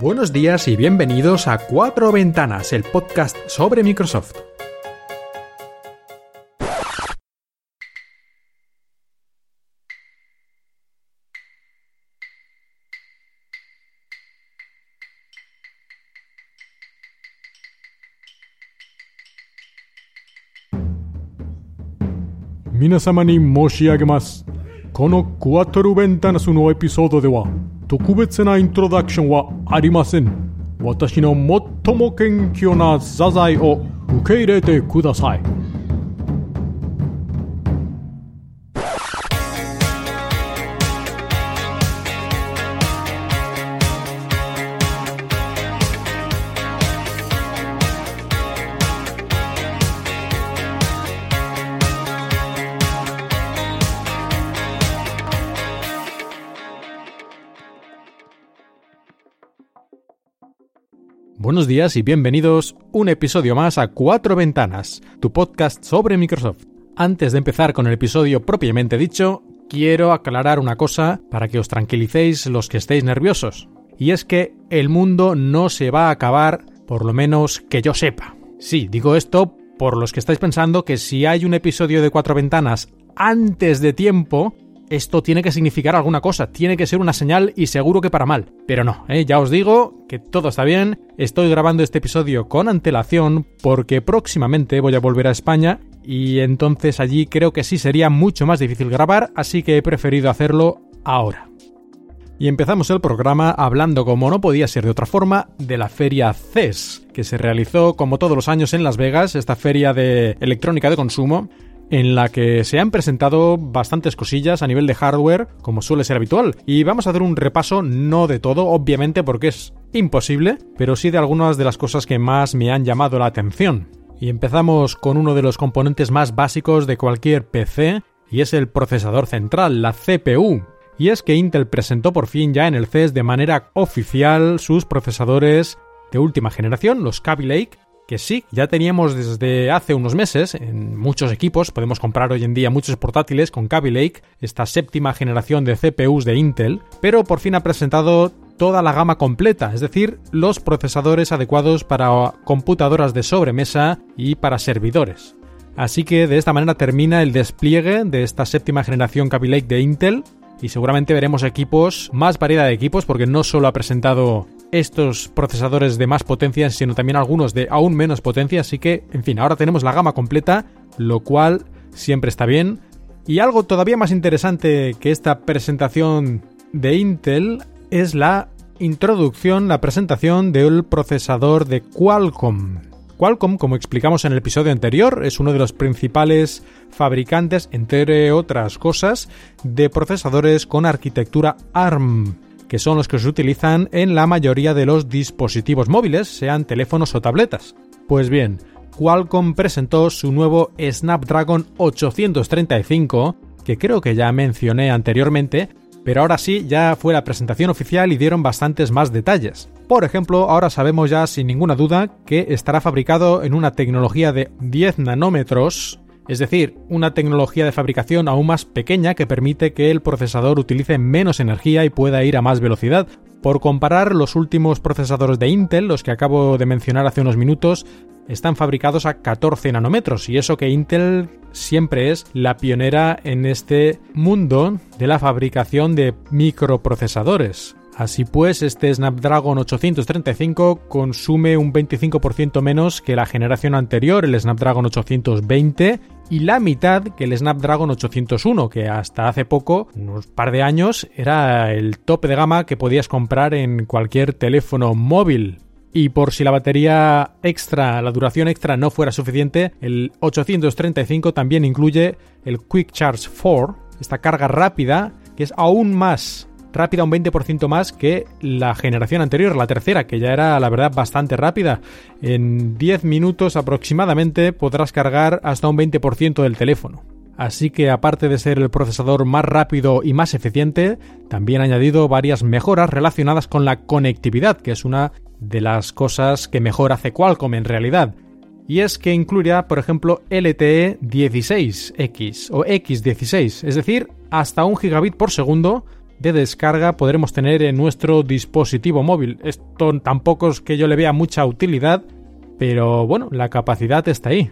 Buenos días y bienvenidos a Cuatro Ventanas, el podcast sobre Microsoft. Minasamani Moshi Agemas. Kono Cuatro Ventanas, un nuevo episodio de WA. 特別なイントロダクションはありません。私の最も謙虚な座材を受け入れてください。Buenos días y bienvenidos un episodio más a Cuatro Ventanas, tu podcast sobre Microsoft. Antes de empezar con el episodio propiamente dicho, quiero aclarar una cosa para que os tranquilicéis los que estéis nerviosos. Y es que el mundo no se va a acabar, por lo menos que yo sepa. Sí, digo esto por los que estáis pensando que si hay un episodio de Cuatro Ventanas antes de tiempo, esto tiene que significar alguna cosa, tiene que ser una señal y seguro que para mal. Pero no, ¿eh? ya os digo que todo está bien, estoy grabando este episodio con antelación porque próximamente voy a volver a España y entonces allí creo que sí sería mucho más difícil grabar, así que he preferido hacerlo ahora. Y empezamos el programa hablando, como no podía ser de otra forma, de la feria CES, que se realizó como todos los años en Las Vegas, esta feria de electrónica de consumo, en la que se han presentado bastantes cosillas a nivel de hardware, como suele ser habitual. Y vamos a hacer un repaso, no de todo, obviamente, porque es imposible, pero sí de algunas de las cosas que más me han llamado la atención. Y empezamos con uno de los componentes más básicos de cualquier PC, y es el procesador central, la CPU. Y es que Intel presentó por fin ya en el CES de manera oficial sus procesadores de última generación, los Kaby Lake, que sí, ya teníamos desde hace unos meses en muchos equipos, podemos comprar hoy en día muchos portátiles con Kaby Lake, esta séptima generación de CPUs de Intel, pero por fin ha presentado toda la gama completa, es decir, los procesadores adecuados para computadoras de sobremesa y para servidores. Así que de esta manera termina el despliegue de esta séptima generación Kaby Lake de Intel y seguramente veremos equipos, más variedad de equipos, porque no solo ha presentado estos procesadores de más potencia, sino también algunos de aún menos potencia, así que, en fin, ahora tenemos la gama completa, lo cual siempre está bien. Y algo todavía más interesante que esta presentación de Intel es la introducción, la presentación del procesador de Qualcomm. Qualcomm, como explicamos en el episodio anterior, es uno de los principales fabricantes, entre otras cosas, de procesadores con arquitectura ARM que son los que se utilizan en la mayoría de los dispositivos móviles, sean teléfonos o tabletas. Pues bien, Qualcomm presentó su nuevo Snapdragon 835, que creo que ya mencioné anteriormente, pero ahora sí ya fue la presentación oficial y dieron bastantes más detalles. Por ejemplo, ahora sabemos ya sin ninguna duda que estará fabricado en una tecnología de 10 nanómetros, es decir, una tecnología de fabricación aún más pequeña que permite que el procesador utilice menos energía y pueda ir a más velocidad. Por comparar, los últimos procesadores de Intel, los que acabo de mencionar hace unos minutos, están fabricados a 14 nanómetros y eso que Intel siempre es la pionera en este mundo de la fabricación de microprocesadores. Así pues, este Snapdragon 835 consume un 25% menos que la generación anterior, el Snapdragon 820, y la mitad que el Snapdragon 801, que hasta hace poco, unos par de años, era el tope de gama que podías comprar en cualquier teléfono móvil. Y por si la batería extra, la duración extra no fuera suficiente, el 835 también incluye el Quick Charge 4, esta carga rápida que es aún más rápida, un 20% más que la generación anterior, la tercera, que ya era la verdad bastante rápida. En 10 minutos aproximadamente podrás cargar hasta un 20% del teléfono. Así que aparte de ser el procesador más rápido y más eficiente, también ha añadido varias mejoras relacionadas con la conectividad, que es una de las cosas que mejor hace Qualcomm en realidad. Y es que incluirá, por ejemplo, LTE 16X o X16, es decir, hasta un gigabit por segundo de descarga podremos tener en nuestro dispositivo móvil. Esto tampoco es que yo le vea mucha utilidad, pero bueno, la capacidad está ahí.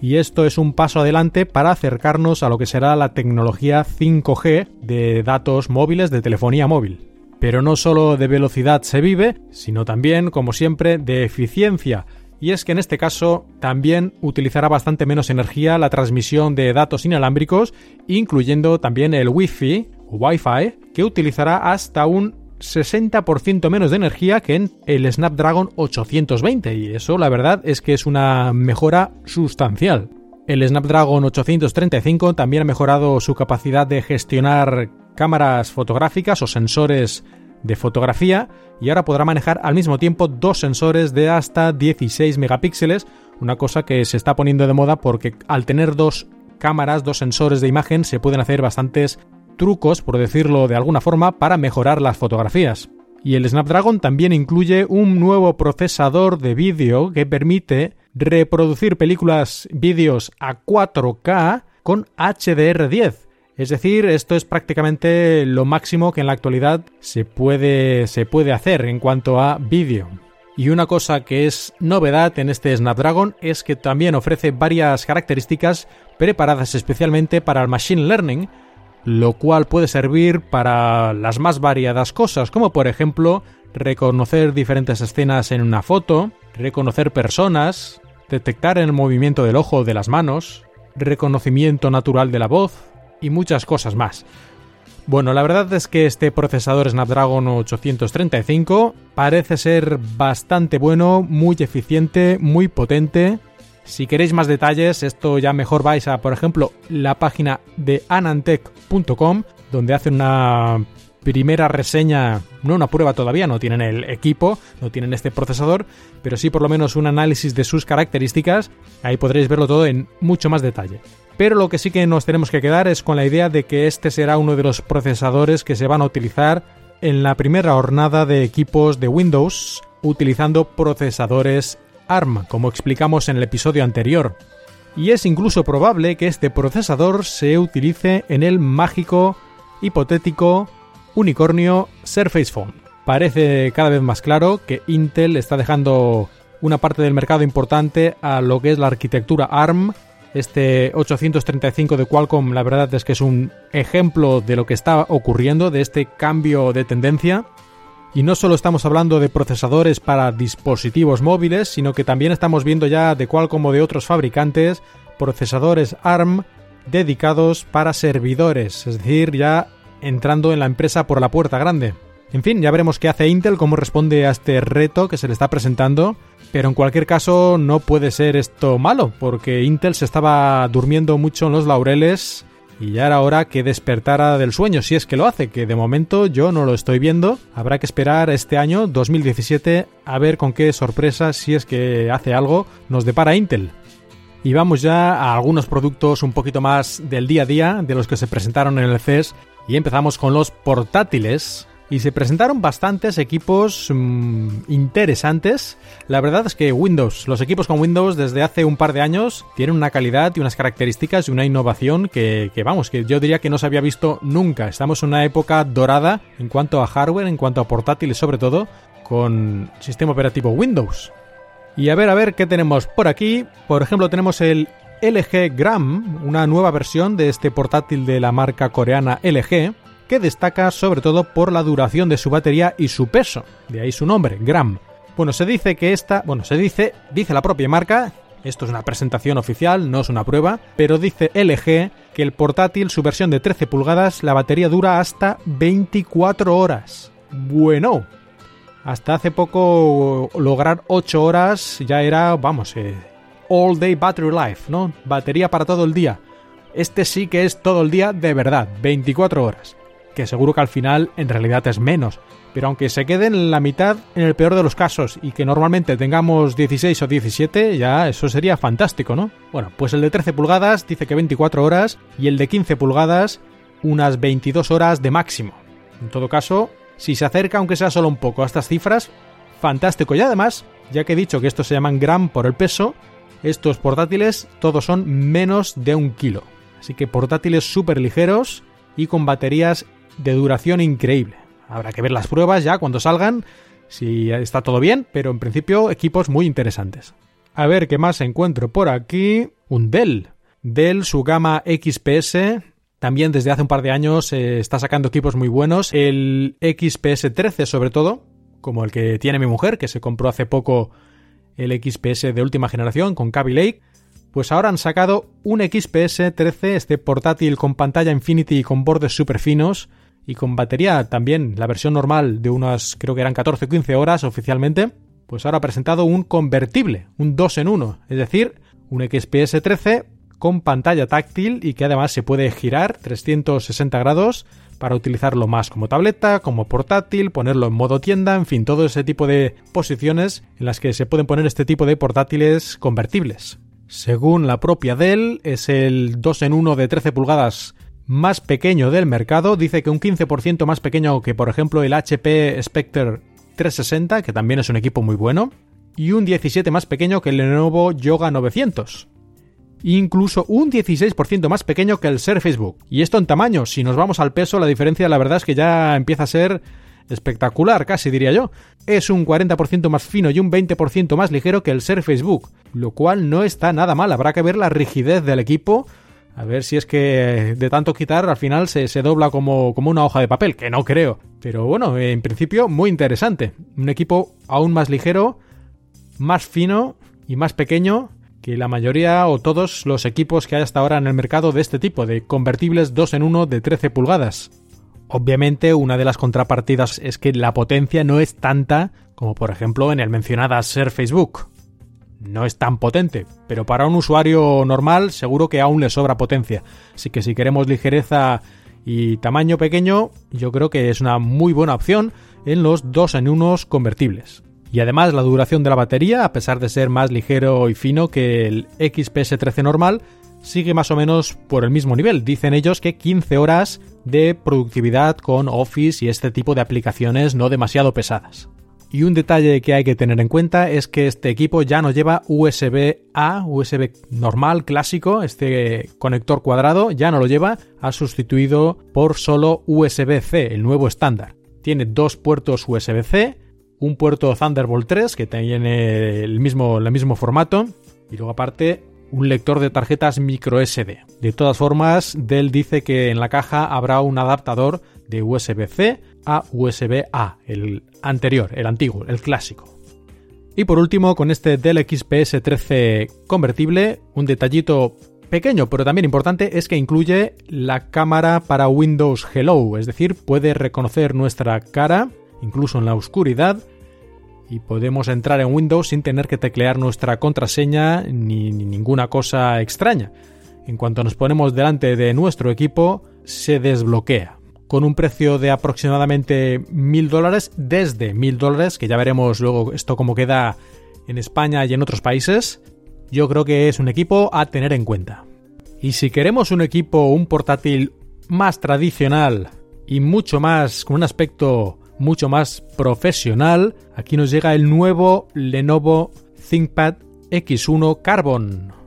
Y esto es un paso adelante para acercarnos a lo que será la tecnología 5G de datos móviles de telefonía móvil. Pero no solo de velocidad se vive, sino también, como siempre, de eficiencia. Y es que en este caso también utilizará bastante menos energía la transmisión de datos inalámbricos, incluyendo también el Wi-Fi Wi-Fi, que utilizará hasta un 60% menos de energía que en el Snapdragon 820 y eso la verdad es que es una mejora sustancial. El Snapdragon 835 también ha mejorado su capacidad de gestionar cámaras fotográficas o sensores de fotografía y ahora podrá manejar al mismo tiempo dos sensores de hasta 16 megapíxeles, una cosa que se está poniendo de moda porque al tener dos cámaras, dos sensores de imagen, se pueden hacer bastantes trucos, por decirlo de alguna forma, para mejorar las fotografías. Y el Snapdragon también incluye un nuevo procesador de vídeo que permite reproducir películas vídeos a 4K con HDR10. Es decir, esto es prácticamente lo máximo que en la actualidad se puede, se puede hacer en cuanto a vídeo. Y una cosa que es novedad en este Snapdragon es que también ofrece varias características preparadas especialmente para el Machine Learning, lo cual puede servir para las más variadas cosas, como por ejemplo reconocer diferentes escenas en una foto, reconocer personas, detectar el movimiento del ojo o de las manos, reconocimiento natural de la voz y muchas cosas más. Bueno, la verdad es que este procesador Snapdragon 835 parece ser bastante bueno, muy eficiente, muy potente si queréis más detalles, esto ya mejor vais a, por ejemplo, la página de anantech.com, donde hacen una primera reseña, no una prueba todavía, no tienen el equipo, no tienen este procesador, pero sí por lo menos un análisis de sus características, ahí podréis verlo todo en mucho más detalle. Pero lo que sí que nos tenemos que quedar es con la idea de que este será uno de los procesadores que se van a utilizar en la primera jornada de equipos de Windows utilizando procesadores ARM, como explicamos en el episodio anterior. Y es incluso probable que este procesador se utilice en el mágico, hipotético, unicornio Surface Phone. Parece cada vez más claro que Intel está dejando una parte del mercado importante a lo que es la arquitectura ARM. Este 835 de Qualcomm la verdad es que es un ejemplo de lo que está ocurriendo, de este cambio de tendencia. Y no solo estamos hablando de procesadores para dispositivos móviles, sino que también estamos viendo ya de cual como de otros fabricantes procesadores ARM dedicados para servidores, es decir, ya entrando en la empresa por la puerta grande. En fin, ya veremos qué hace Intel, cómo responde a este reto que se le está presentando, pero en cualquier caso no puede ser esto malo, porque Intel se estaba durmiendo mucho en los laureles y ya era hora que despertara del sueño, si es que lo hace, que de momento yo no lo estoy viendo. Habrá que esperar este año, 2017, a ver con qué sorpresa, si es que hace algo, nos depara Intel. Y vamos ya a algunos productos un poquito más del día a día, de los que se presentaron en el CES, y empezamos con los portátiles y se presentaron bastantes equipos mm, interesantes. La verdad es que Windows, los equipos con Windows desde hace un par de años tienen una calidad y unas características y una innovación que, que vamos, que yo diría que no se había visto nunca. Estamos en una época dorada en cuanto a hardware, en cuanto a portátiles sobre todo, con sistema operativo Windows. Y a ver, a ver qué tenemos por aquí. Por ejemplo, tenemos el LG Gram, una nueva versión de este portátil de la marca coreana LG que destaca sobre todo por la duración de su batería y su peso, de ahí su nombre, Gram. Bueno, se dice que esta, bueno, se dice, dice la propia marca, esto es una presentación oficial, no es una prueba, pero dice LG que el portátil, su versión de 13 pulgadas, la batería dura hasta 24 horas. Bueno, hasta hace poco lograr 8 horas ya era, vamos, eh, all day battery life, ¿no? Batería para todo el día. Este sí que es todo el día de verdad, 24 horas que seguro que al final en realidad es menos. Pero aunque se quede en la mitad en el peor de los casos y que normalmente tengamos 16 o 17, ya eso sería fantástico, ¿no? Bueno, pues el de 13 pulgadas dice que 24 horas y el de 15 pulgadas unas 22 horas de máximo. En todo caso, si se acerca aunque sea solo un poco a estas cifras, fantástico. Y además, ya que he dicho que estos se llaman gram por el peso, estos portátiles todos son menos de un kilo. Así que portátiles súper ligeros y con baterías de duración increíble. Habrá que ver las pruebas ya cuando salgan, si está todo bien, pero en principio equipos muy interesantes. A ver qué más encuentro por aquí. Un Dell. Dell, su gama XPS, también desde hace un par de años eh, está sacando equipos muy buenos. El XPS 13 sobre todo, como el que tiene mi mujer, que se compró hace poco el XPS de última generación con Kaby Lake. Pues ahora han sacado un XPS 13, este portátil con pantalla Infinity y con bordes super finos y con batería también, la versión normal de unas, creo que eran 14 o 15 horas oficialmente. Pues ahora ha presentado un convertible, un 2 en 1, es decir, un XPS 13 con pantalla táctil y que además se puede girar 360 grados para utilizarlo más como tableta, como portátil, ponerlo en modo tienda, en fin, todo ese tipo de posiciones en las que se pueden poner este tipo de portátiles convertibles. Según la propia Dell, es el 2 en 1 de 13 pulgadas más pequeño del mercado, dice que un 15% más pequeño que por ejemplo el HP Spectre 360, que también es un equipo muy bueno, y un 17 más pequeño que el Lenovo Yoga 900 incluso un 16% más pequeño que el Surface Book. Y esto en tamaño, si nos vamos al peso, la diferencia la verdad es que ya empieza a ser espectacular, casi diría yo. Es un 40% más fino y un 20% más ligero que el Surface Book, lo cual no está nada mal, habrá que ver la rigidez del equipo. A ver si es que de tanto quitar al final se, se dobla como, como una hoja de papel, que no creo. Pero bueno, en principio muy interesante. Un equipo aún más ligero, más fino y más pequeño que la mayoría o todos los equipos que hay hasta ahora en el mercado de este tipo, de convertibles 2 en 1 de 13 pulgadas. Obviamente una de las contrapartidas es que la potencia no es tanta como por ejemplo en el mencionada Surface Book. No es tan potente, pero para un usuario normal seguro que aún le sobra potencia. Así que si queremos ligereza y tamaño pequeño, yo creo que es una muy buena opción en los 2 en 1 convertibles. Y además la duración de la batería, a pesar de ser más ligero y fino que el XPS 13 normal, sigue más o menos por el mismo nivel. Dicen ellos que 15 horas de productividad con Office y este tipo de aplicaciones no demasiado pesadas. Y un detalle que hay que tener en cuenta es que este equipo ya no lleva USB A, USB normal, clásico, este conector cuadrado ya no lo lleva, ha sustituido por solo USB-C, el nuevo estándar. Tiene dos puertos USB-C un puerto Thunderbolt 3 que tiene el mismo, el mismo formato y luego aparte un lector de tarjetas micro SD. De todas formas, Dell dice que en la caja habrá un adaptador de USB-C a USB-A, el anterior, el antiguo, el clásico. Y por último, con este Dell XPS 13 convertible, un detallito pequeño pero también importante es que incluye la cámara para Windows Hello, es decir, puede reconocer nuestra cara, incluso en la oscuridad, y podemos entrar en Windows sin tener que teclear nuestra contraseña ni, ninguna cosa extraña. En cuanto nos ponemos delante de nuestro equipo, se desbloquea con un precio de aproximadamente mil dólares desde mil dólares, que ya veremos luego esto cómo queda en España y en otros países. Yo creo que es un equipo a tener en cuenta. Y si queremos un equipo, un portátil más tradicional y mucho más con un aspecto mucho más profesional, aquí nos llega el nuevo Lenovo ThinkPad X1 Carbon.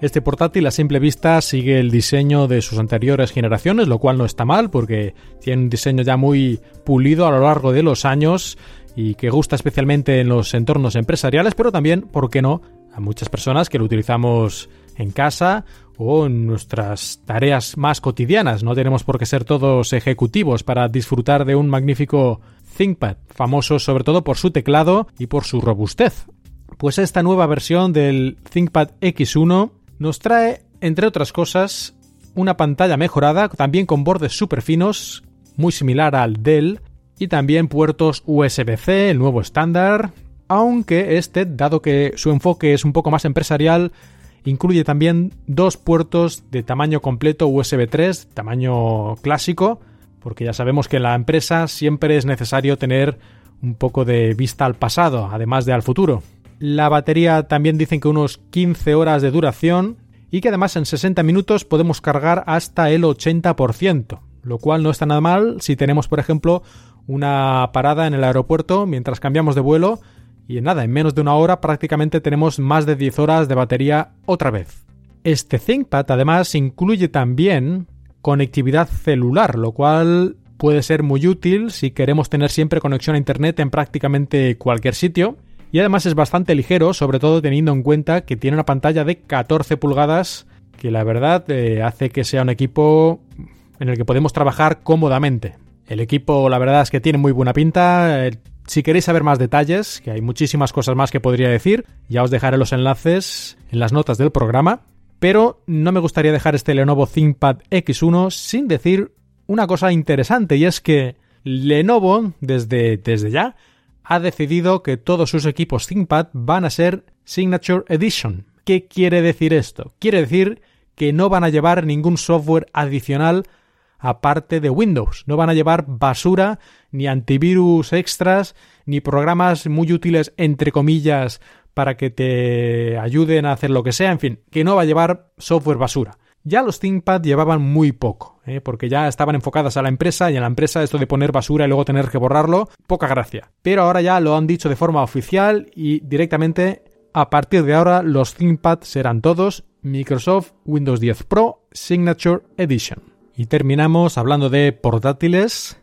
Este portátil a simple vista sigue el diseño de sus anteriores generaciones, lo cual no está mal porque tiene un diseño ya muy pulido a lo largo de los años y que gusta especialmente en los entornos empresariales, pero también, ¿por qué no?, a muchas personas que lo utilizamos en casa o en nuestras tareas más cotidianas. No tenemos por qué ser todos ejecutivos para disfrutar de un magnífico ThinkPad, famoso sobre todo por su teclado y por su robustez. Pues esta nueva versión del ThinkPad X1 nos trae, entre otras cosas, una pantalla mejorada, también con bordes súper finos, muy similar al Dell, y también puertos USB-C, el nuevo estándar, aunque este, dado que su enfoque es un poco más empresarial, Incluye también dos puertos de tamaño completo USB 3, tamaño clásico, porque ya sabemos que en la empresa siempre es necesario tener un poco de vista al pasado, además de al futuro. La batería también dicen que unos 15 horas de duración y que además en 60 minutos podemos cargar hasta el 80%, lo cual no está nada mal si tenemos, por ejemplo, una parada en el aeropuerto mientras cambiamos de vuelo y en nada, en menos de una hora prácticamente tenemos más de 10 horas de batería otra vez. Este ThinkPad además incluye también conectividad celular, lo cual puede ser muy útil si queremos tener siempre conexión a Internet en prácticamente cualquier sitio. Y además es bastante ligero, sobre todo teniendo en cuenta que tiene una pantalla de 14 pulgadas, que la verdad eh, hace que sea un equipo en el que podemos trabajar cómodamente. El equipo, la verdad es que tiene muy buena pinta. Eh, si queréis saber más detalles, que hay muchísimas cosas más que podría decir, ya os dejaré los enlaces en las notas del programa. Pero no me gustaría dejar este Lenovo ThinkPad X1 sin decir una cosa interesante y es que Lenovo desde, desde ya ha decidido que todos sus equipos ThinkPad van a ser Signature Edition. ¿Qué quiere decir esto? Quiere decir que no van a llevar ningún software adicional aparte de Windows. No van a llevar basura, ni antivirus extras, ni programas muy útiles, entre comillas, para que te ayuden a hacer lo que sea. En fin, que no va a llevar software basura. Ya los ThinkPad llevaban muy poco, ¿eh? porque ya estaban enfocadas a la empresa y en la empresa esto de poner basura y luego tener que borrarlo, poca gracia. Pero ahora ya lo han dicho de forma oficial y directamente a partir de ahora los ThinkPad serán todos Microsoft Windows 10 Pro Signature Edition. Y terminamos hablando de portátiles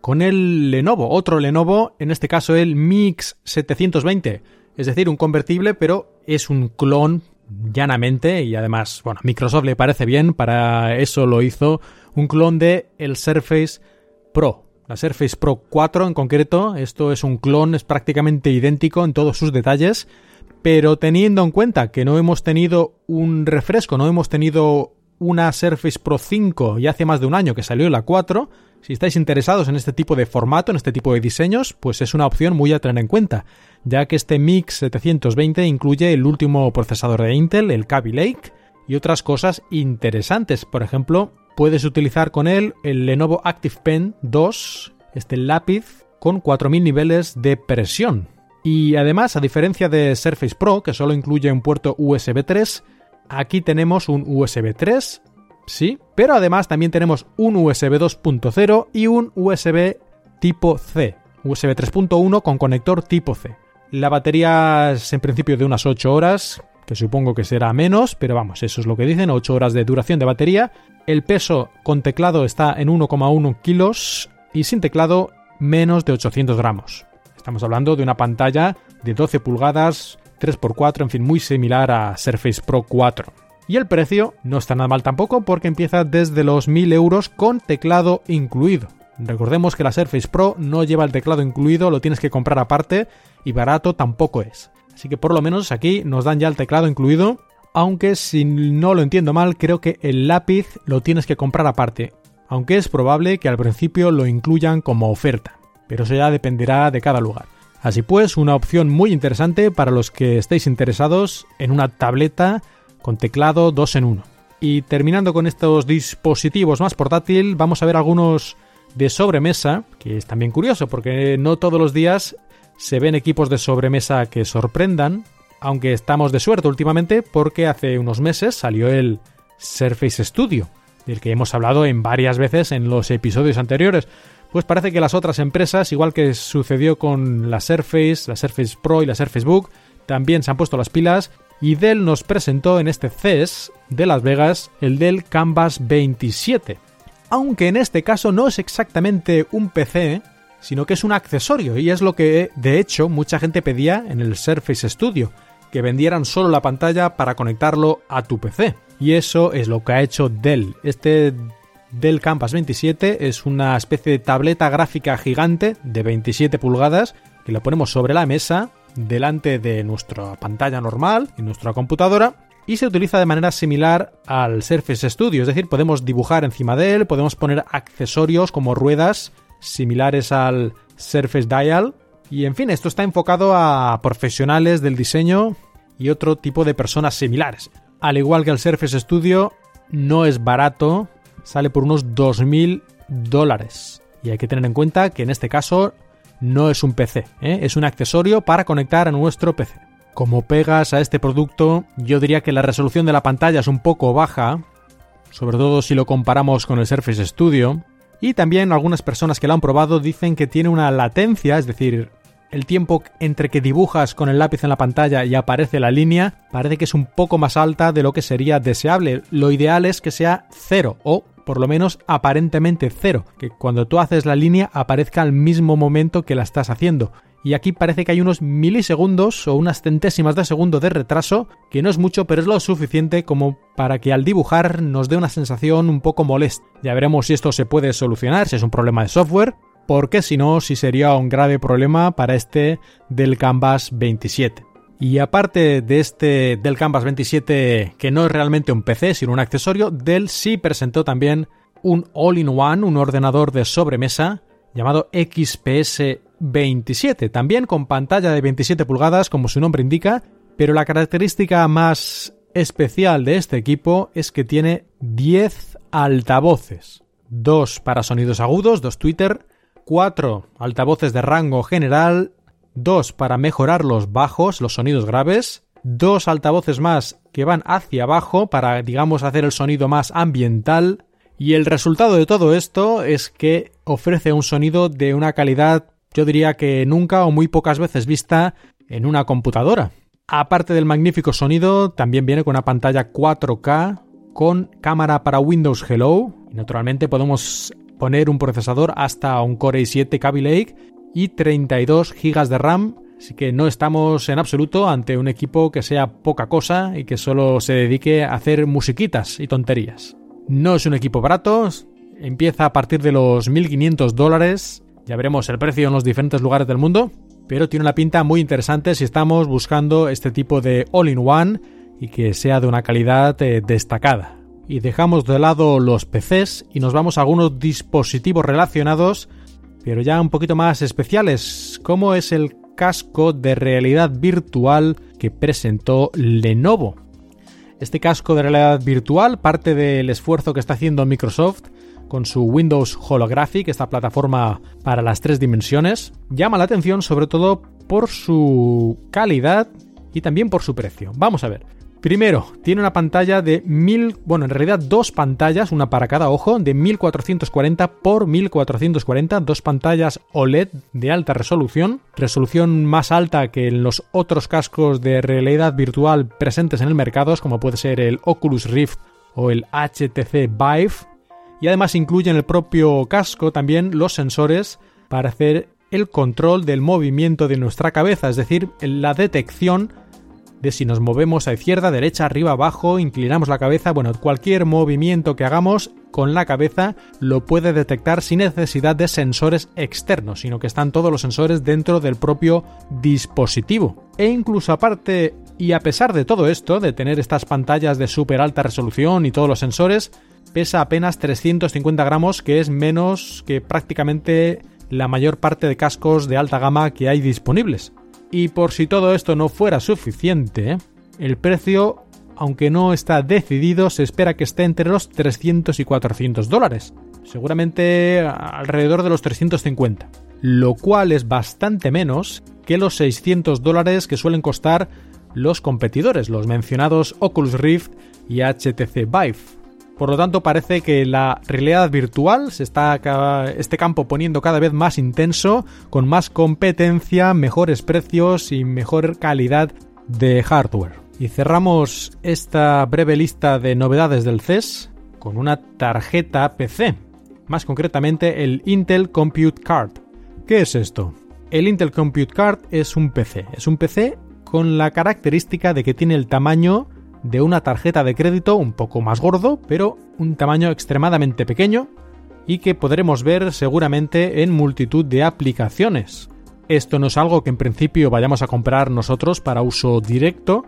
con el Lenovo, otro Lenovo, en este caso el Mix 720, es decir, un convertible, pero es un clon llanamente y además, bueno, Microsoft le parece bien, para eso lo hizo un clon de el Surface Pro. La Surface Pro 4 en concreto, esto es un clon, es prácticamente idéntico en todos sus detalles, pero teniendo en cuenta que no hemos tenido un refresco, no hemos tenido una Surface Pro 5 y hace más de un año que salió la 4, si estáis interesados en este tipo de formato, en este tipo de diseños, pues es una opción muy a tener en cuenta, ya que este Mix 720 incluye el último procesador de Intel, el Kaby Lake, y otras cosas interesantes. Por ejemplo, puedes utilizar con él el Lenovo Active Pen 2, este lápiz con 4000 niveles de presión. Y además, a diferencia de Surface Pro, que solo incluye un puerto USB 3, aquí tenemos un USB 3 sí, pero además también tenemos un USB 2.0 y un USB tipo C, USB 3.1 con conector tipo C. La batería es en principio de unas 8 horas, que supongo que será menos, pero vamos, eso es lo que dicen, 8 horas de duración de batería. El peso con teclado está en 1,1 kilos y sin teclado menos de 800 gramos. Estamos hablando de una pantalla de 12 pulgadas, 3x4, en fin, muy similar a Surface Pro 4. Y el precio no está nada mal tampoco porque empieza desde los 1000 euros con teclado incluido. Recordemos que la Surface Pro no lleva el teclado incluido, lo tienes que comprar aparte y barato tampoco es. Así que por lo menos aquí nos dan ya el teclado incluido, aunque si no lo entiendo mal creo que el lápiz lo tienes que comprar aparte, aunque es probable que al principio lo incluyan como oferta, pero eso ya dependerá de cada lugar. Así pues, una opción muy interesante para los que estéis interesados en una tableta con teclado 2 en 1. Y terminando con estos dispositivos más portátil, vamos a ver algunos de sobremesa, que es también curioso porque no todos los días se ven equipos de sobremesa que sorprendan, aunque estamos de suerte últimamente porque hace unos meses salió el Surface Studio, del que hemos hablado en varias veces en los episodios anteriores. Pues parece que las otras empresas, igual que sucedió con la Surface, la Surface Pro y la Surface Book, también se han puesto las pilas y Dell nos presentó en este CES de Las Vegas el Dell Canvas 27. Aunque en este caso no es exactamente un PC, sino que es un accesorio y es lo que de hecho mucha gente pedía en el Surface Studio, que vendieran solo la pantalla para conectarlo a tu PC. Y eso es lo que ha hecho Dell. Este Dell Canvas 27 es una especie de tableta gráfica gigante de 27 pulgadas que la ponemos sobre la mesa delante de nuestra pantalla normal, en nuestra computadora, y se utiliza de manera similar al Surface Studio, es decir, podemos dibujar encima de él, podemos poner accesorios como ruedas similares al Surface Dial, y en fin, esto está enfocado a profesionales del diseño y otro tipo de personas similares. Al igual que el Surface Studio, no es barato, sale por unos 2.000 dólares. Y hay que tener en cuenta que en este caso no es un PC, ¿eh? es un accesorio para conectar a nuestro PC. Como pegas a este producto, yo diría que la resolución de la pantalla es un poco baja, sobre todo si lo comparamos con el Surface Studio, y también algunas personas que lo han probado dicen que tiene una latencia, es decir, el tiempo entre que dibujas con el lápiz en la pantalla y aparece la línea parece que es un poco más alta de lo que sería deseable. Lo ideal es que sea cero o por lo menos aparentemente cero, que cuando tú haces la línea aparezca al mismo momento que la estás haciendo. Y aquí parece que hay unos milisegundos o unas centésimas de segundo de retraso, que no es mucho, pero es lo suficiente como para que al dibujar nos dé una sensación un poco molesta. Ya veremos si esto se puede solucionar, si es un problema de software, porque si no, sí sería un grave problema para este del Canvas 27. Y aparte de este del Canvas 27, que no es realmente un PC, sino un accesorio, Dell sí presentó también un all-in-one, un ordenador de sobremesa llamado XPS 27, también con pantalla de 27 pulgadas, como su nombre indica, pero la característica más especial de este equipo es que tiene 10 altavoces, dos para sonidos agudos, dos Twitter, cuatro altavoces de rango general dos para mejorar los bajos, los sonidos graves, dos altavoces más que van hacia abajo para, digamos, hacer el sonido más ambiental, y el resultado de todo esto es que ofrece un sonido de una calidad, yo diría que nunca o muy pocas veces vista en una computadora. Aparte del magnífico sonido, también viene con una pantalla 4K con cámara para Windows Hello. Y naturalmente podemos poner un procesador hasta un Core i7 Kaby Lake y 32 GB de RAM, así que no estamos en absoluto ante un equipo que sea poca cosa y que solo se dedique a hacer musiquitas y tonterías. No es un equipo barato, empieza a partir de los 1.500 dólares, ya veremos el precio en los diferentes lugares del mundo, pero tiene una pinta muy interesante si estamos buscando este tipo de all-in-one y que sea de una calidad eh, destacada. Y dejamos de lado los PCs y nos vamos a algunos dispositivos relacionados pero ya un poquito más especiales, como es el casco de realidad virtual que presentó Lenovo. Este casco de realidad virtual parte del esfuerzo que está haciendo Microsoft con su Windows Holographic, esta plataforma para las tres dimensiones, llama la atención sobre todo por su calidad y también por su precio. Vamos a ver. Primero, tiene una pantalla de 1000, bueno, en realidad dos pantallas, una para cada ojo, de 1440 por 1440, dos pantallas OLED de alta resolución, resolución más alta que en los otros cascos de realidad virtual presentes en el mercado, como puede ser el Oculus Rift o el HTC Vive, y además incluye en el propio casco también los sensores para hacer el control del movimiento de nuestra cabeza, es decir, la detección de si nos movemos a izquierda, derecha, arriba, abajo, inclinamos la cabeza, bueno, cualquier movimiento que hagamos con la cabeza lo puede detectar sin necesidad de sensores externos, sino que están todos los sensores dentro del propio dispositivo. E incluso aparte y a pesar de todo esto, de tener estas pantallas de súper alta resolución y todos los sensores, pesa apenas 350 gramos, que es menos que prácticamente la mayor parte de cascos de alta gama que hay disponibles. Y por si todo esto no fuera suficiente, el precio, aunque no está decidido, se espera que esté entre los 300 y 400 dólares. Seguramente alrededor de los 350. Lo cual es bastante menos que los 600 dólares que suelen costar los competidores, los mencionados Oculus Rift y HTC Vive. Por lo tanto, parece que la realidad virtual se está este campo poniendo cada vez más intenso, con más competencia, mejores precios y mejor calidad de hardware. Y cerramos esta breve lista de novedades del CES con una tarjeta PC, más concretamente el Intel Compute Card. ¿Qué es esto? El Intel Compute Card es un PC, es un PC con la característica de que tiene el tamaño de una tarjeta de crédito un poco más gordo, pero un tamaño extremadamente pequeño y que podremos ver seguramente en multitud de aplicaciones. Esto no es algo que en principio vayamos a comprar nosotros para uso directo,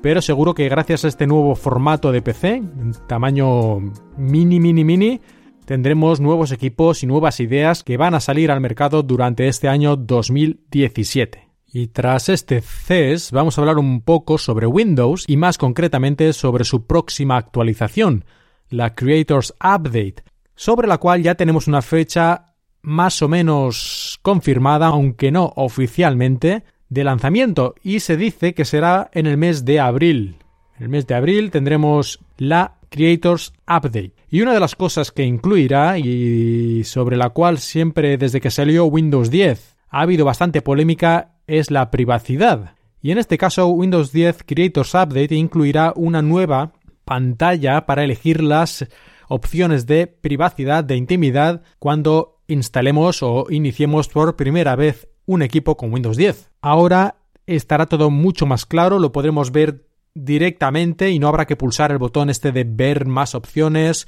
pero seguro que gracias a este nuevo formato de PC, tamaño mini, mini, mini, tendremos nuevos equipos y nuevas ideas que van a salir al mercado durante este año 2017. Y tras este CES vamos a hablar un poco sobre Windows y más concretamente sobre su próxima actualización, la Creators Update, sobre la cual ya tenemos una fecha más o menos confirmada, aunque no oficialmente, de lanzamiento y se dice que será en el mes de abril. En el mes de abril tendremos la Creators Update. Y una de las cosas que incluirá y sobre la cual siempre desde que salió Windows 10 ha habido bastante polémica es la privacidad. Y en este caso Windows 10 Creators Update incluirá una nueva pantalla para elegir las opciones de privacidad, de intimidad, cuando instalemos o iniciemos por primera vez un equipo con Windows 10. Ahora estará todo mucho más claro, lo podremos ver directamente y no habrá que pulsar el botón este de ver más opciones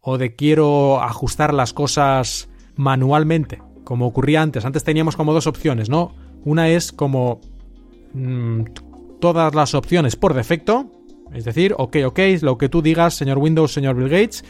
o de quiero ajustar las cosas manualmente, como ocurría antes. Antes teníamos como dos opciones, ¿no? Una es como mm, todas las opciones por defecto, es decir, ok, ok, lo que tú digas, señor Windows, señor Bill Gates,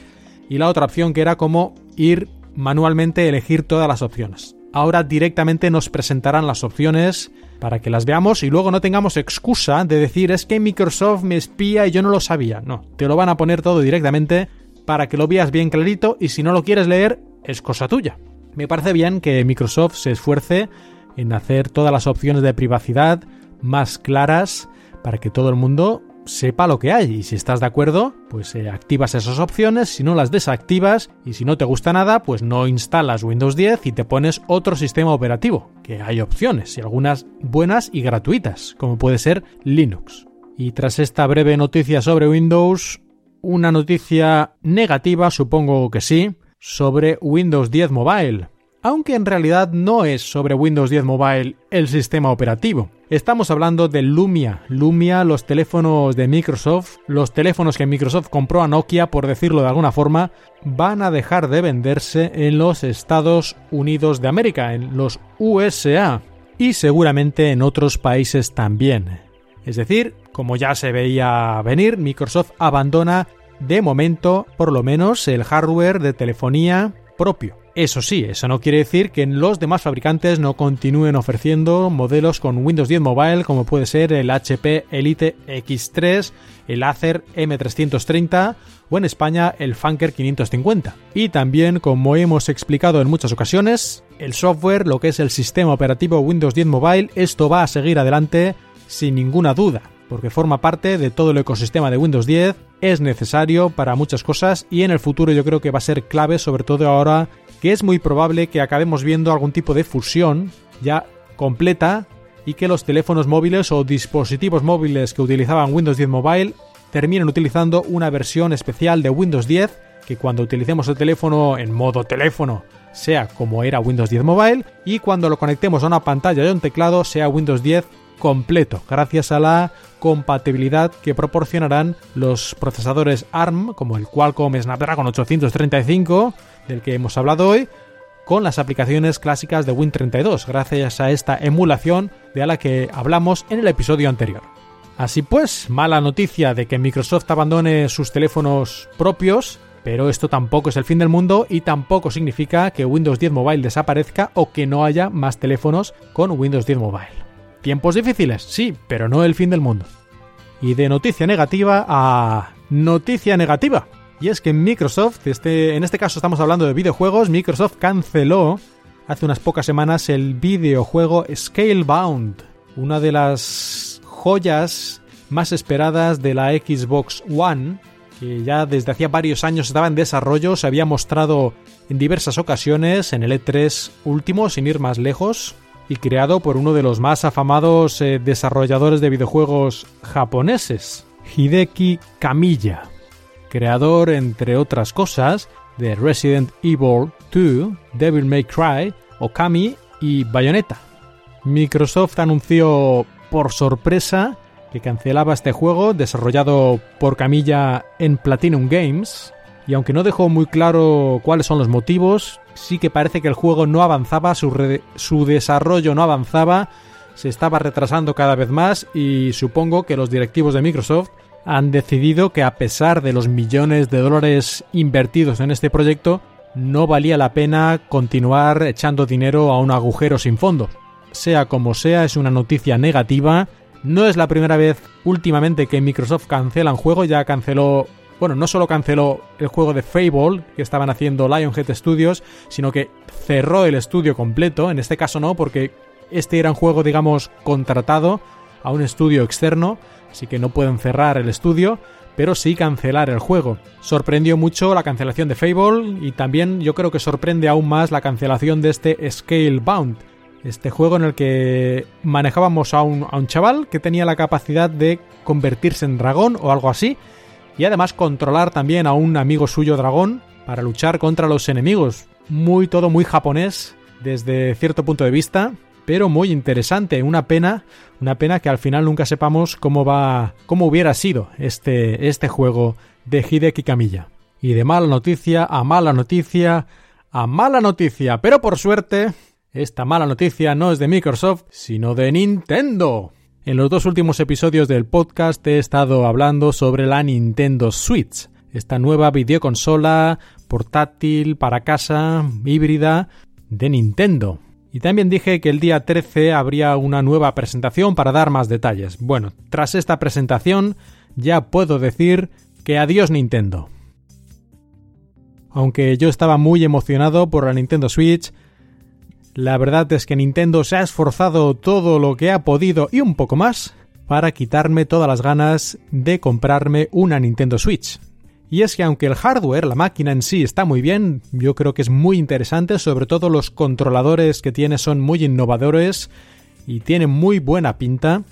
y la otra opción que era como ir manualmente elegir todas las opciones. Ahora directamente nos presentarán las opciones para que las veamos y luego no tengamos excusa de decir es que Microsoft me espía y yo no lo sabía. No, te lo van a poner todo directamente para que lo veas bien clarito y si no lo quieres leer es cosa tuya. Me parece bien que Microsoft se esfuerce en hacer todas las opciones de privacidad más claras para que todo el mundo sepa lo que hay. Y si estás de acuerdo, pues eh, activas esas opciones, si no las desactivas y si no te gusta nada, pues no instalas Windows 10 y te pones otro sistema operativo, que hay opciones y algunas buenas y gratuitas, como puede ser Linux. Y tras esta breve noticia sobre Windows, una noticia negativa, supongo que sí, sobre Windows 10 Mobile, aunque en realidad no es sobre Windows 10 Mobile el sistema operativo. Estamos hablando de Lumia. Lumia, los teléfonos de Microsoft, los teléfonos que Microsoft compró a Nokia, por decirlo de alguna forma, van a dejar de venderse en los Estados Unidos de América, en los USA, y seguramente en otros países también. Es decir, como ya se veía venir, Microsoft abandona de momento, por lo menos, el hardware de telefonía propio. Eso sí, eso no quiere decir que los demás fabricantes no continúen ofreciendo modelos con Windows 10 Mobile como puede ser el HP Elite X3, el Acer M330 o en España el Funker 550. Y también, como hemos explicado en muchas ocasiones, el software, lo que es el sistema operativo Windows 10 Mobile, esto va a seguir adelante sin ninguna duda, porque forma parte de todo el ecosistema de Windows 10, es necesario para muchas cosas y en el futuro yo creo que va a ser clave, sobre todo ahora que es muy probable que acabemos viendo algún tipo de fusión ya completa y que los teléfonos móviles o dispositivos móviles que utilizaban Windows 10 Mobile terminen utilizando una versión especial de Windows 10 que cuando utilicemos el teléfono en modo teléfono sea como era Windows 10 Mobile y cuando lo conectemos a una pantalla de un teclado sea Windows 10 completo, gracias a la compatibilidad que proporcionarán los procesadores ARM como el Qualcomm Snapdragon 835 del que hemos hablado hoy, con las aplicaciones clásicas de Win32, gracias a esta emulación de la que hablamos en el episodio anterior. Así pues, mala noticia de que Microsoft abandone sus teléfonos propios, pero esto tampoco es el fin del mundo y tampoco significa que Windows 10 Mobile desaparezca o que no haya más teléfonos con Windows 10 Mobile. Tiempos difíciles, sí, pero no el fin del mundo. Y de noticia negativa a noticia negativa. Y es que Microsoft, este, en este caso estamos hablando de videojuegos, Microsoft canceló hace unas pocas semanas el videojuego Scalebound, una de las joyas más esperadas de la Xbox One, que ya desde hacía varios años estaba en desarrollo, se había mostrado en diversas ocasiones en el E3 último, sin ir más lejos, y creado por uno de los más afamados eh, desarrolladores de videojuegos japoneses, Hideki Kamiya creador, entre otras cosas, de Resident Evil 2, Devil May Cry, Okami y Bayonetta. Microsoft anunció por sorpresa que cancelaba este juego desarrollado por Camilla en Platinum Games, y aunque no dejó muy claro cuáles son los motivos, sí que parece que el juego no avanzaba, su, su desarrollo no avanzaba, se estaba retrasando cada vez más y supongo que los directivos de Microsoft han decidido que a pesar de los millones de dólares invertidos en este proyecto, no valía la pena continuar echando dinero a un agujero sin fondo. Sea como sea, es una noticia negativa. No es la primera vez últimamente que Microsoft cancela un juego, ya canceló, bueno, no solo canceló el juego de Fable que estaban haciendo Lionhead Studios, sino que cerró el estudio completo, en este caso no, porque este era un juego, digamos, contratado a un estudio externo, así que no pueden cerrar el estudio, pero sí cancelar el juego. Sorprendió mucho la cancelación de Fable y también yo creo que sorprende aún más la cancelación de este Scalebound, este juego en el que manejábamos a un, a un chaval que tenía la capacidad de convertirse en dragón o algo así, y además controlar también a un amigo suyo dragón para luchar contra los enemigos. Muy todo muy japonés desde cierto punto de vista, pero muy interesante. Una pena, una pena que al final nunca sepamos cómo va, cómo hubiera sido este, este juego de Hideki Kamiya. Y de mala noticia a mala noticia a mala noticia, pero por suerte, esta mala noticia no es de Microsoft, sino de Nintendo. En los dos últimos episodios del podcast he estado hablando sobre la Nintendo Switch, esta nueva videoconsola portátil para casa, híbrida, de Nintendo. Y también dije que el día 13 habría una nueva presentación para dar más detalles. Bueno, tras esta presentación ya puedo decir que adiós Nintendo. Aunque yo estaba muy emocionado por la Nintendo Switch, la verdad es que Nintendo se ha esforzado todo lo que ha podido y un poco más para quitarme todas las ganas de comprarme una Nintendo Switch. Y es que aunque el hardware, la máquina en sí está muy bien, yo creo que es muy interesante, sobre todo los controladores que tiene son muy innovadores y tienen muy buena pinta,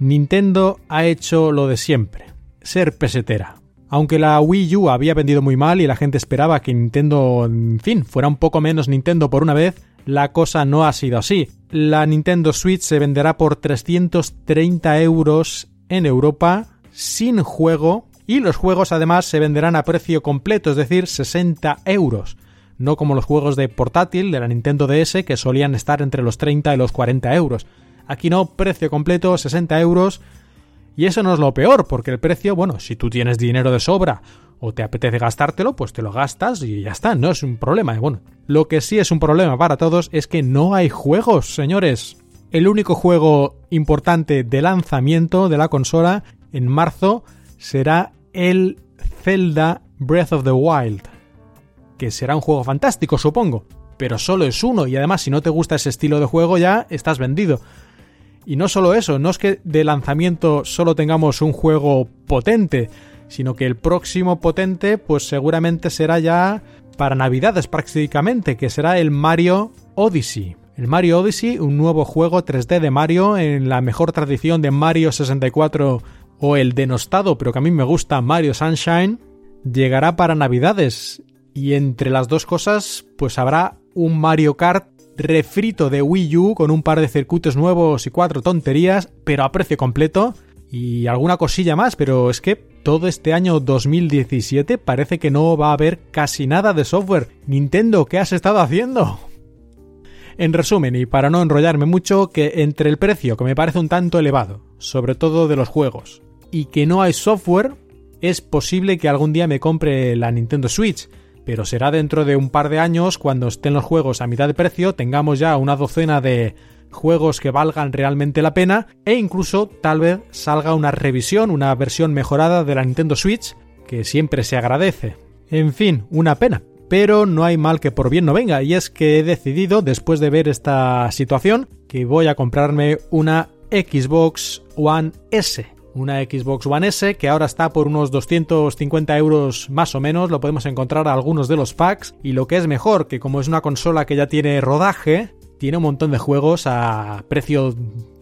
Nintendo ha hecho lo de siempre, ser pesetera. Aunque la Wii U había vendido muy mal y la gente esperaba que Nintendo, en fin, fuera un poco menos Nintendo por una vez, la cosa no ha sido así. La Nintendo Switch se venderá por 330 euros en Europa sin juego y los juegos además se venderán a precio completo, es decir, 60 euros. No como los juegos de portátil de la Nintendo DS que solían estar entre los 30 y los 40 euros. Aquí no, precio completo, 60 euros. Y eso no es lo peor, porque el precio, bueno, si tú tienes dinero de sobra o te apetece gastártelo, pues te lo gastas y ya está, no es un problema. Bueno, lo que sí es un problema para todos es que no hay juegos, señores. El único juego importante de lanzamiento de la consola en marzo será el Zelda Breath of the Wild, que será un juego fantástico, supongo, pero solo es uno y además si no te gusta ese estilo de juego ya estás vendido. Y no solo eso, no es que de lanzamiento solo tengamos un juego potente, sino que el próximo potente pues seguramente será ya para Navidades prácticamente, que será el Mario Odyssey. El Mario Odyssey, un nuevo juego 3D de Mario en la mejor tradición de Mario 64 o el denostado, pero que a mí me gusta Mario Sunshine, llegará para Navidades. Y entre las dos cosas, pues habrá un Mario Kart refrito de Wii U con un par de circuitos nuevos y cuatro tonterías, pero a precio completo y alguna cosilla más, pero es que todo este año 2017 parece que no va a haber casi nada de software. Nintendo, ¿qué has estado haciendo? En resumen, y para no enrollarme mucho, que entre el precio, que me parece un tanto elevado, sobre todo de los juegos, y que no hay software, es posible que algún día me compre la Nintendo Switch, pero será dentro de un par de años cuando estén los juegos a mitad de precio, tengamos ya una docena de juegos que valgan realmente la pena e incluso tal vez salga una revisión, una versión mejorada de la Nintendo Switch, que siempre se agradece. En fin, una pena. Pero no hay mal que por bien no venga, y es que he decidido, después de ver esta situación, que voy a comprarme una Xbox One S. Una Xbox One S que ahora está por unos 250 euros más o menos, lo podemos encontrar a algunos de los packs, y lo que es mejor, que como es una consola que ya tiene rodaje, tiene un montón de juegos a precio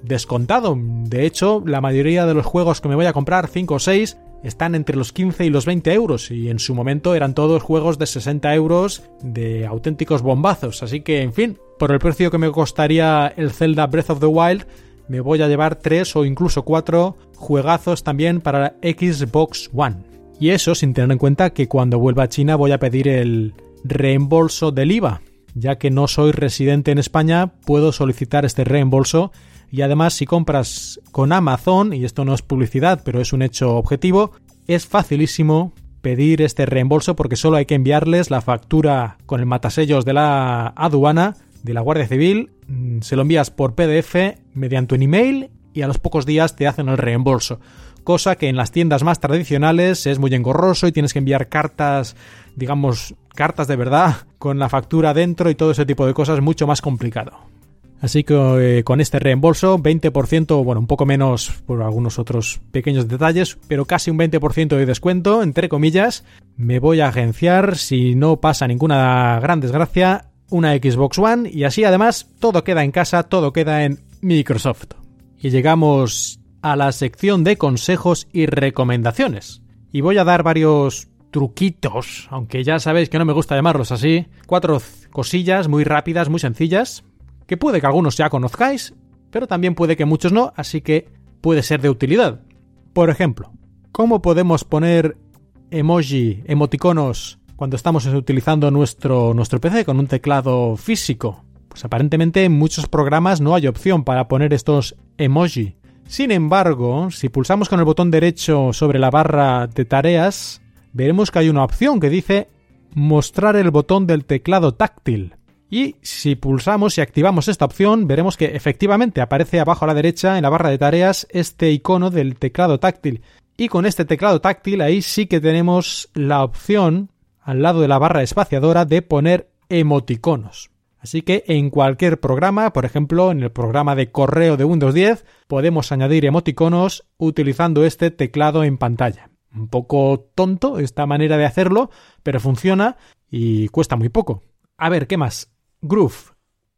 descontado. De hecho, la mayoría de los juegos que me voy a comprar, 5 o 6, están entre los 15 y los 20 euros y en su momento eran todos juegos de 60 euros de auténticos bombazos. Así que, en fin, por el precio que me costaría el Zelda Breath of the Wild, me voy a llevar 3 o incluso 4 juegazos también para Xbox One. Y eso sin tener en cuenta que cuando vuelva a China voy a pedir el reembolso del IVA, ya que no soy residente en España, puedo solicitar este reembolso. Y además si compras con Amazon, y esto no es publicidad, pero es un hecho objetivo, es facilísimo pedir este reembolso porque solo hay que enviarles la factura con el matasellos de la aduana, de la Guardia Civil, mm, se lo envías por PDF mediante un email y a los pocos días te hacen el reembolso. Cosa que en las tiendas más tradicionales es muy engorroso y tienes que enviar cartas, digamos, cartas de verdad con la factura dentro y todo ese tipo de cosas mucho más complicado. Así que eh, con este reembolso, 20%, bueno, un poco menos por algunos otros pequeños detalles, pero casi un 20% de descuento, entre comillas, me voy a agenciar, si no pasa ninguna gran desgracia, una Xbox One y así además todo queda en casa, todo queda en Microsoft. Y llegamos a la sección de consejos y recomendaciones. Y voy a dar varios truquitos, aunque ya sabéis que no me gusta llamarlos así. Cuatro cosillas muy rápidas, muy sencillas, que puede que algunos ya conozcáis, pero también puede que muchos no, así que puede ser de utilidad. Por ejemplo, ¿cómo podemos poner emoji, emoticonos, cuando estamos utilizando nuestro, nuestro PC con un teclado físico? Pues aparentemente en muchos programas no hay opción para poner estos emoji. Sin embargo, si pulsamos con el botón derecho sobre la barra de tareas, veremos que hay una opción que dice mostrar el botón del teclado táctil. Y si pulsamos y activamos esta opción, veremos que efectivamente aparece abajo a la derecha en la barra de tareas este icono del teclado táctil. Y con este teclado táctil ahí sí que tenemos la opción al lado de la barra espaciadora de poner emoticonos. Así que en cualquier programa, por ejemplo en el programa de correo de Windows 10, podemos añadir emoticonos utilizando este teclado en pantalla. Un poco tonto esta manera de hacerlo, pero funciona y cuesta muy poco. A ver, ¿qué más? Groove.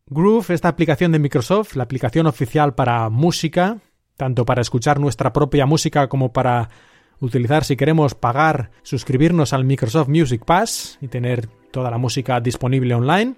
Groove, esta aplicación de Microsoft, la aplicación oficial para música, tanto para escuchar nuestra propia música como para utilizar si queremos pagar, suscribirnos al Microsoft Music Pass y tener toda la música disponible online.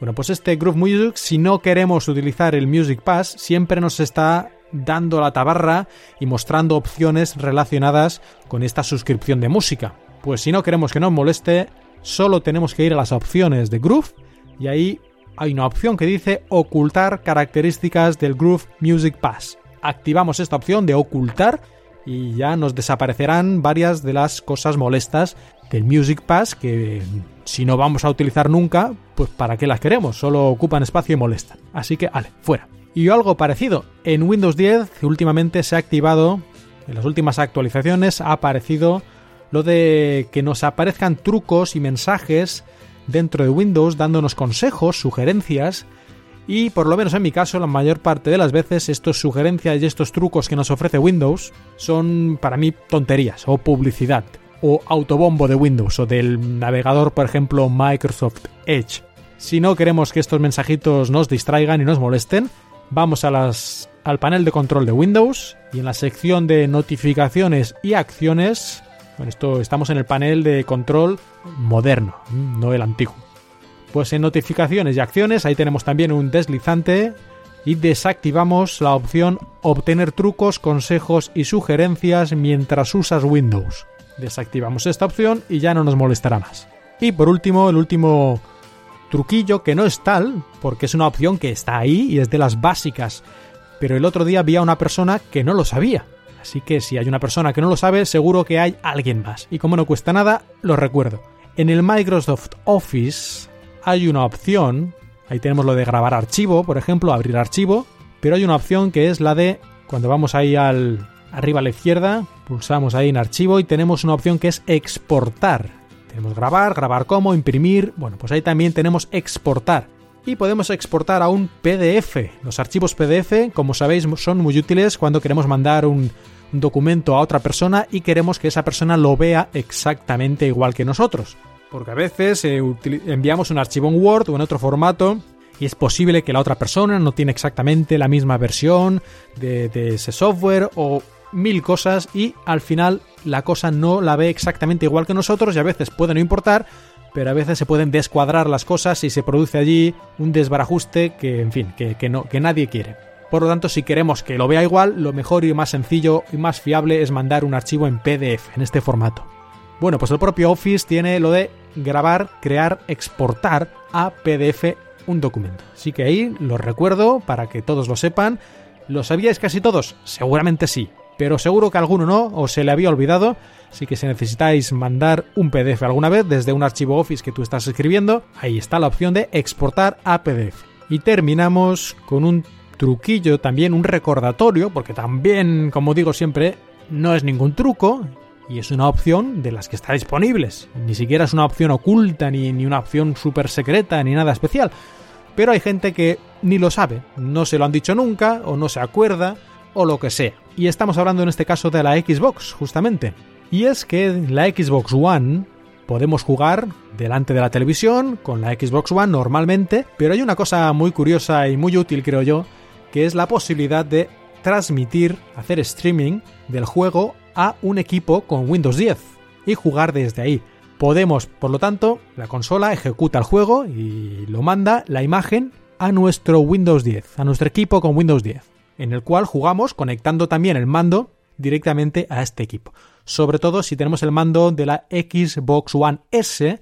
Bueno, pues este Groove Music, si no queremos utilizar el Music Pass, siempre nos está dando la tabarra y mostrando opciones relacionadas con esta suscripción de música. Pues si no queremos que nos moleste, solo tenemos que ir a las opciones de Groove y ahí hay una opción que dice ocultar características del Groove Music Pass. Activamos esta opción de ocultar y ya nos desaparecerán varias de las cosas molestas del Music Pass que si no vamos a utilizar nunca, pues para qué las queremos, solo ocupan espacio y molestan. Así que, vale, fuera. Y algo parecido, en Windows 10 últimamente se ha activado, en las últimas actualizaciones ha aparecido lo de que nos aparezcan trucos y mensajes dentro de Windows dándonos consejos, sugerencias y por lo menos en mi caso la mayor parte de las veces estos sugerencias y estos trucos que nos ofrece Windows son para mí tonterías o publicidad o autobombo de Windows o del navegador por ejemplo Microsoft Edge. Si no queremos que estos mensajitos nos distraigan y nos molesten, vamos al panel de control de Windows y en la sección de notificaciones y acciones, bueno, esto estamos en el panel de control moderno, no el antiguo. Pues en notificaciones y acciones ahí tenemos también un deslizante y desactivamos la opción obtener trucos, consejos y sugerencias mientras usas Windows. Desactivamos esta opción y ya no nos molestará más. Y por último, el último truquillo que no es tal, porque es una opción que está ahí y es de las básicas, pero el otro día vi a una persona que no lo sabía. Así que si hay una persona que no lo sabe, seguro que hay alguien más. Y como no cuesta nada, lo recuerdo. En el Microsoft Office hay una opción, ahí tenemos lo de grabar archivo, por ejemplo, abrir archivo, pero hay una opción que es la de cuando vamos ahí al arriba a la izquierda, pulsamos ahí en archivo y tenemos una opción que es exportar. Tenemos grabar, grabar como, imprimir, bueno, pues ahí también tenemos exportar. Y podemos exportar a un PDF. Los archivos PDF, como sabéis, son muy útiles cuando queremos mandar un, documento a otra persona y queremos que esa persona lo vea exactamente igual que nosotros. Porque a veces eh, enviamos un archivo en Word o en otro formato y es posible que la otra persona no tiene exactamente la misma versión de, de, ese software o mil cosas y al final la cosa no la ve exactamente igual que nosotros y a veces puede no importar, pero a veces se pueden descuadrar las cosas y se produce allí un desbarajuste que, en fin, que, que, no, que nadie quiere. Por lo tanto, si queremos que lo vea igual, lo mejor y más sencillo y más fiable es mandar un archivo en PDF, en este formato. Bueno, pues el propio Office tiene lo de grabar, crear, exportar a PDF un documento. Así que ahí lo recuerdo para que todos lo sepan. ¿Lo sabíais casi todos? Seguramente sí, pero seguro que alguno no o se le había olvidado. Así que si necesitáis mandar un PDF alguna vez desde un archivo Office que tú estás escribiendo, ahí está la opción de exportar a PDF. Y terminamos con un truquillo, también un recordatorio, porque también, como digo siempre, no es ningún truco y es una opción de las que está disponibles. Ni siquiera es una opción oculta, ni, ni una opción súper secreta, ni nada especial. Pero hay gente que ni lo sabe, no se lo han dicho nunca, o no se acuerda, o lo que sea. Y estamos hablando en este caso de la Xbox, justamente. Y es que la Xbox One podemos jugar delante de la televisión con la Xbox One normalmente, pero hay una cosa muy curiosa y muy útil creo yo, que es la posibilidad de transmitir, hacer streaming del juego a un equipo con Windows 10 y jugar desde ahí. Podemos, por lo tanto, la consola ejecuta el juego y lo manda la imagen a nuestro Windows 10, a nuestro equipo con Windows 10, en el cual jugamos conectando también el mando directamente a este equipo. Sobre todo si tenemos el mando de la Xbox One S,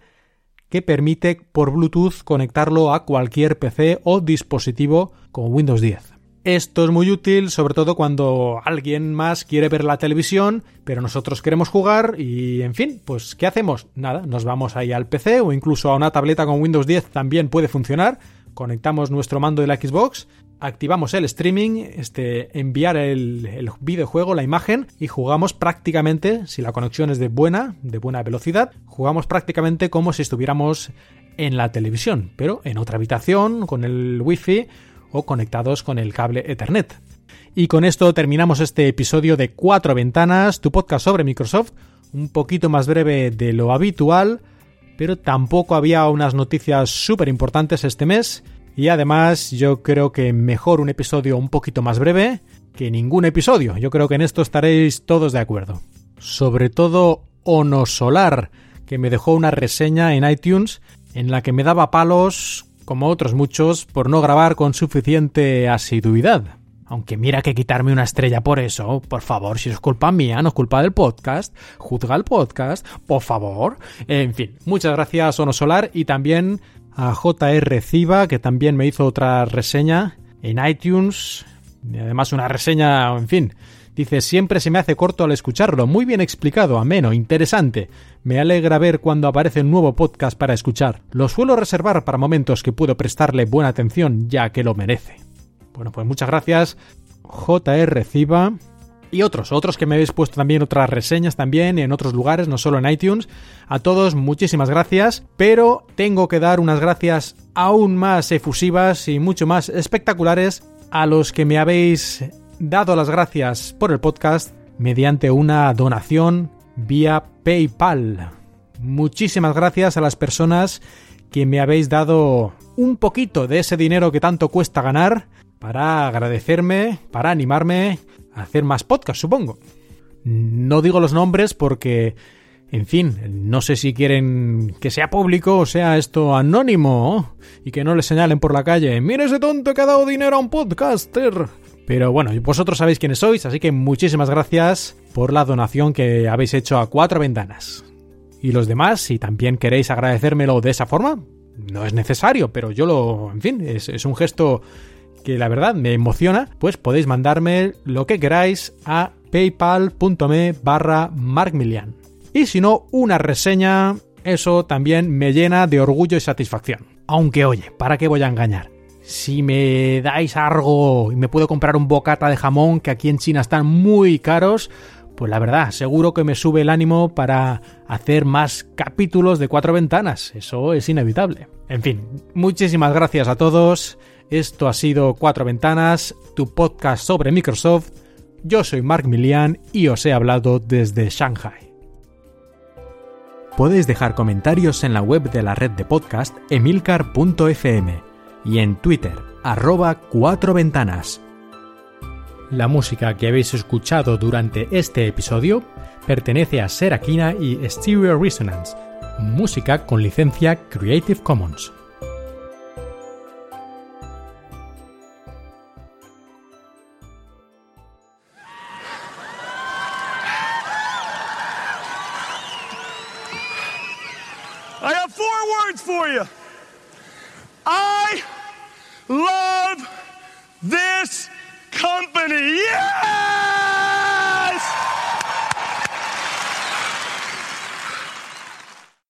que permite por Bluetooth conectarlo a cualquier PC o dispositivo con Windows 10. Esto es muy útil, sobre todo cuando alguien más quiere ver la televisión, pero nosotros queremos jugar y, en fin, pues ¿qué hacemos? Nada, nos vamos ahí al PC o incluso a una tableta con Windows 10 también puede funcionar. Conectamos nuestro mando de la Xbox, activamos el streaming, este, enviar el, el videojuego, la imagen y jugamos prácticamente, si la conexión es de buena, de buena velocidad, jugamos prácticamente como si estuviéramos en la televisión, pero en otra habitación, con el wifi o conectados con el cable Ethernet. Y con esto terminamos este episodio de Cuatro Ventanas, tu podcast sobre Microsoft, un poquito más breve de lo habitual, pero tampoco había unas noticias súper importantes este mes. Y además yo creo que mejor un episodio un poquito más breve que ningún episodio. Yo creo que en esto estaréis todos de acuerdo. Sobre todo Ono Solar, que me dejó una reseña en iTunes en la que me daba palos como otros muchos, por no grabar con suficiente asiduidad. Aunque mira que quitarme una estrella por eso, por favor, si es culpa mía, no es culpa del podcast, juzga el podcast, por favor. En fin, muchas gracias Ono Solar y también a JR Ciba, que también me hizo otra reseña en iTunes, y además una reseña, en fin, Dice, siempre se me hace corto al escucharlo, muy bien explicado, ameno, interesante. Me alegra ver cuando aparece un nuevo podcast para escuchar. Lo suelo reservar para momentos que puedo prestarle buena atención ya que lo merece. Bueno, pues muchas gracias, JR Ciba. Y otros, otros que me habéis puesto también otras reseñas también en otros lugares, no solo en iTunes. A todos muchísimas gracias, pero tengo que dar unas gracias aún más efusivas y mucho más espectaculares a los que me habéis dado las gracias por el podcast mediante una donación vía PayPal. Muchísimas gracias a las personas que me habéis dado un poquito de ese dinero que tanto cuesta ganar para agradecerme, para animarme hacer más podcasts, supongo. No digo los nombres porque, en fin, no sé si quieren que sea público o sea esto anónimo y que no le señalen por la calle. Mira ese tonto que ha dado dinero a un podcaster. Pero bueno, vosotros sabéis quiénes sois, así que muchísimas gracias por la donación que habéis hecho a cuatro ventanas. Y los demás, si también queréis agradecérmelo de esa forma, no es necesario, pero yo lo, en fin, es, un gesto que la verdad me emociona, pues podéis mandarme lo que queráis a paypal.me barra. Y si no, una reseña, eso también me llena de orgullo y satisfacción. Aunque oye, ¿para qué voy a engañar? si me dais algo y me puedo comprar un bocata de jamón que aquí en China están muy caros, pues la verdad, seguro que me sube el ánimo para hacer más capítulos de cuatro ventanas. Eso es inevitable. En fin, muchísimas gracias a todos. Esto ha sido Cuatro Ventanas, tu podcast sobre Microsoft. Yo soy Mark Milian y os he hablado desde Shanghai. Podéis dejar comentarios en la web de la red de podcast emilcar.fm y en Twitter, arroba cuatro ventanas. La música que habéis escuchado durante este episodio pertenece a Serakina y Stereo Resonance, música con licencia Creative Commons. Words for you. I love this company. Yeah!